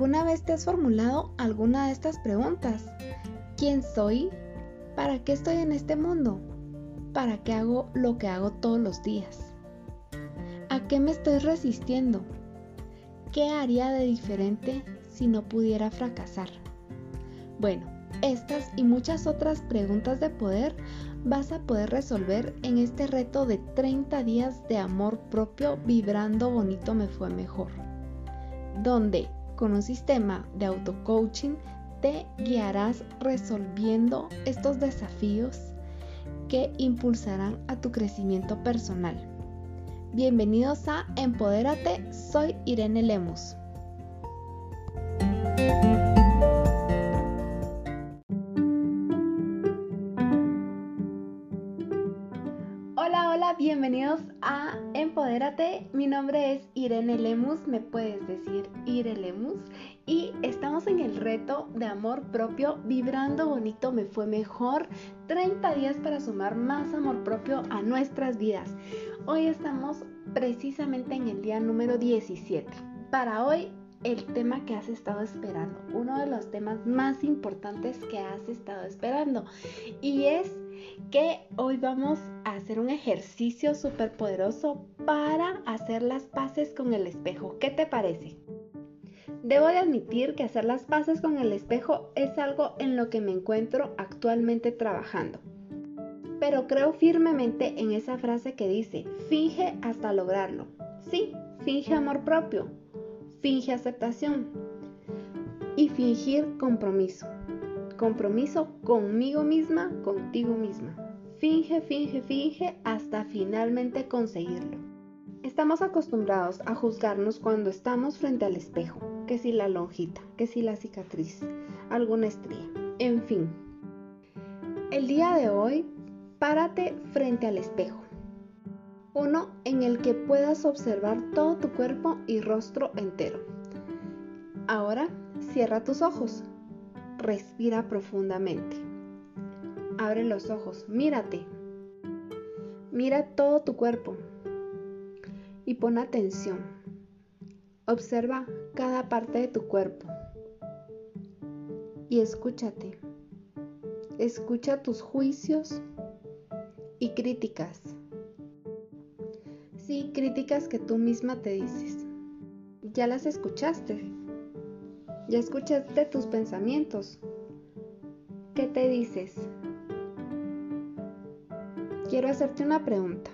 ¿Alguna vez te has formulado alguna de estas preguntas? ¿Quién soy? ¿Para qué estoy en este mundo? ¿Para qué hago lo que hago todos los días? ¿A qué me estoy resistiendo? ¿Qué haría de diferente si no pudiera fracasar? Bueno, estas y muchas otras preguntas de poder vas a poder resolver en este reto de 30 días de amor propio vibrando bonito me fue mejor, donde con un sistema de auto-coaching te guiarás resolviendo estos desafíos que impulsarán a tu crecimiento personal. Bienvenidos a Empodérate, soy Irene Lemus. Mi nombre es Irene Lemus, me puedes decir Ire Lemus. Y estamos en el reto de amor propio, vibrando bonito me fue mejor. 30 días para sumar más amor propio a nuestras vidas. Hoy estamos precisamente en el día número 17. Para hoy el tema que has estado esperando, uno de los temas más importantes que has estado esperando. Y es que hoy vamos a hacer un ejercicio súper poderoso para hacer las paces con el espejo. ¿Qué te parece? Debo de admitir que hacer las paces con el espejo es algo en lo que me encuentro actualmente trabajando. Pero creo firmemente en esa frase que dice, finge hasta lograrlo. Sí, finge amor propio, finge aceptación y fingir compromiso. Compromiso conmigo misma, contigo misma. Finge, finge, finge hasta finalmente conseguirlo. Estamos acostumbrados a juzgarnos cuando estamos frente al espejo, que si la lonjita, que si la cicatriz, alguna estría, en fin. El día de hoy, párate frente al espejo uno en el que puedas observar todo tu cuerpo y rostro entero. Ahora cierra tus ojos. Respira profundamente. Abre los ojos. Mírate. Mira todo tu cuerpo. Y pon atención. Observa cada parte de tu cuerpo. Y escúchate. Escucha tus juicios y críticas Críticas que tú misma te dices. Ya las escuchaste. Ya escuchaste tus pensamientos. ¿Qué te dices? Quiero hacerte una pregunta.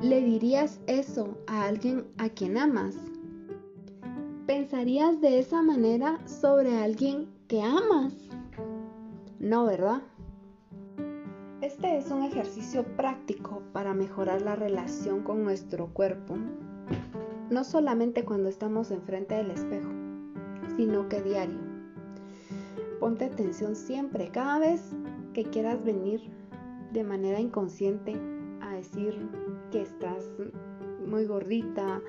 ¿Le dirías eso a alguien a quien amas? ¿Pensarías de esa manera sobre alguien que amas? No, ¿verdad? Este es un ejercicio práctico para mejorar la relación con nuestro cuerpo, no solamente cuando estamos enfrente del espejo, sino que diario. Ponte atención siempre, cada vez que quieras venir de manera inconsciente a decir que estás muy gordita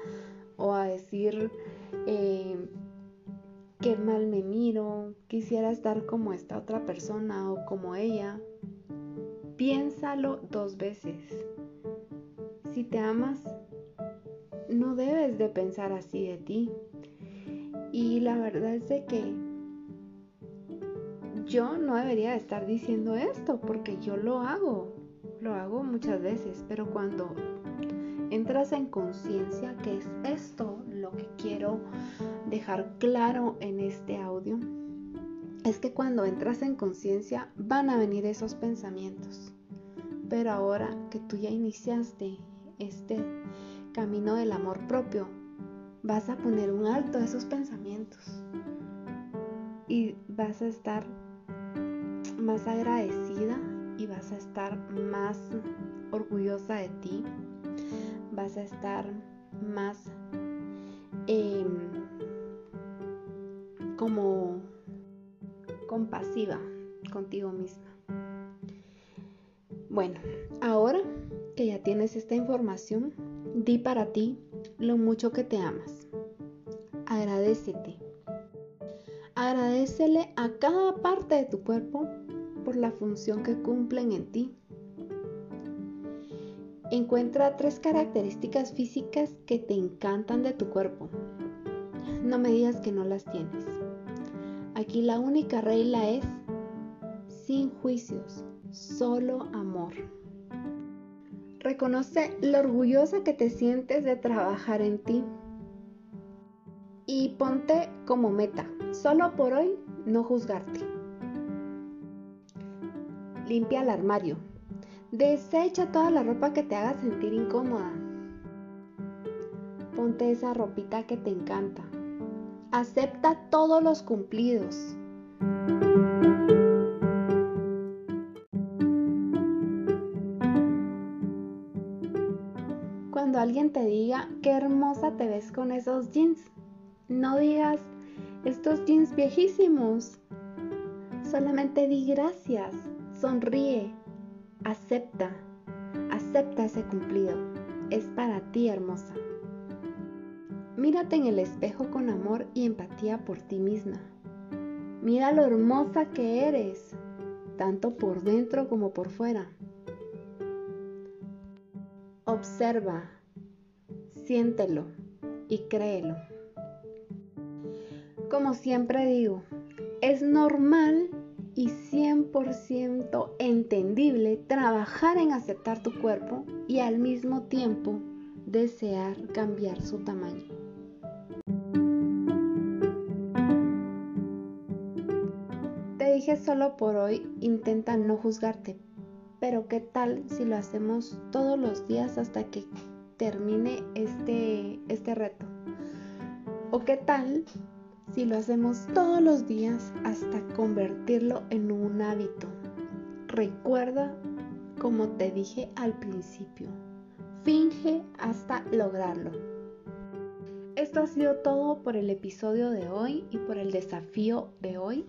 o a decir eh, que mal me miro, quisiera estar como esta otra persona o como ella Piénsalo dos veces. Si te amas, no debes de pensar así de ti. Y la verdad es de que yo no debería estar diciendo esto porque yo lo hago. Lo hago muchas veces, pero cuando entras en conciencia que es esto lo que quiero dejar claro en este audio, es que cuando entras en conciencia van a venir esos pensamientos. Pero ahora que tú ya iniciaste este camino del amor propio, vas a poner un alto a esos pensamientos y vas a estar más agradecida y vas a estar más orgullosa de ti, vas a estar más em, como compasiva contigo misma. Bueno, ahora que ya tienes esta información, di para ti lo mucho que te amas. Agradecete. Agradecele a cada parte de tu cuerpo por la función que cumplen en ti. Encuentra tres características físicas que te encantan de tu cuerpo. no me digas que no las tienes. Aquí la única regla es sin juicios, solo amor. Reconoce lo orgullosa que te sientes de trabajar en ti. Y ponte como meta, solo por hoy, no juzgarte. Limpia el armario. Desecha toda la ropa que te haga sentir incómoda. Ponte esa ropita que te encanta. Acepta todos los cumplidos. Cuando alguien te diga qué hermosa te ves con esos jeans, no digas estos jeans viejísimos. Solamente di gracias, sonríe, acepta, acepta ese cumplido. Es para ti, hermosa. Mírate en el espejo con amor y empatía por ti misma. Mira lo hermosa que eres, tanto por dentro como por fuera. Observa, siéntelo y créelo. Como siempre digo, es normal y 100% entendible trabajar en aceptar tu cuerpo y al mismo tiempo desear cambiar su tamaño. Dije solo por hoy, intenta no juzgarte, pero ¿qué tal si lo hacemos todos los días hasta que termine este, este reto? ¿O qué tal si lo hacemos todos los días hasta convertirlo en un hábito? Recuerda, como te dije al principio, finge hasta lograrlo. Esto ha sido todo por el episodio de hoy y por el desafío de hoy.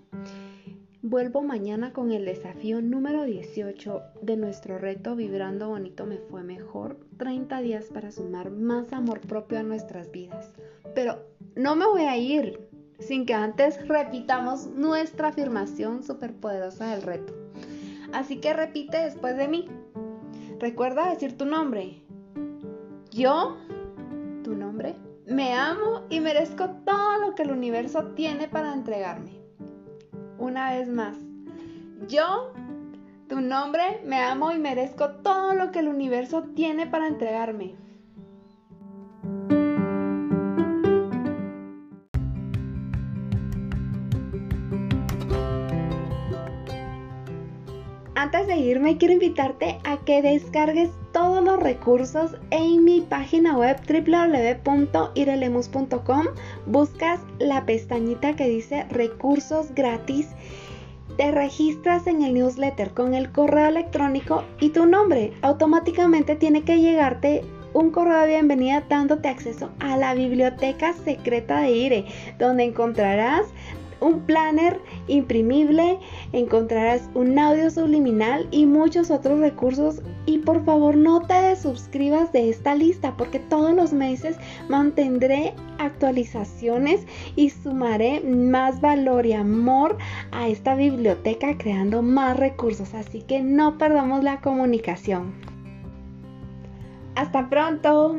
Vuelvo mañana con el desafío número 18 de nuestro reto Vibrando Bonito Me Fue Mejor. 30 días para sumar más amor propio a nuestras vidas. Pero no me voy a ir sin que antes repitamos nuestra afirmación superpoderosa del reto. Así que repite después de mí. Recuerda decir tu nombre. Yo, tu nombre, me amo y merezco todo lo que el universo tiene para entregarme una vez más. Yo, tu nombre, me amo y merezco todo lo que el universo tiene para entregarme. Antes de irme, quiero invitarte a que descargues todos los recursos en mi página web www.irelemus.com. Buscas la pestañita que dice recursos gratis. Te registras en el newsletter con el correo electrónico y tu nombre. Automáticamente tiene que llegarte un correo de bienvenida dándote acceso a la biblioteca secreta de IRE, donde encontrarás un planner imprimible, encontrarás un audio subliminal y muchos otros recursos. Y por favor no te desuscribas de esta lista porque todos los meses mantendré actualizaciones y sumaré más valor y amor a esta biblioteca creando más recursos. Así que no perdamos la comunicación. Hasta pronto.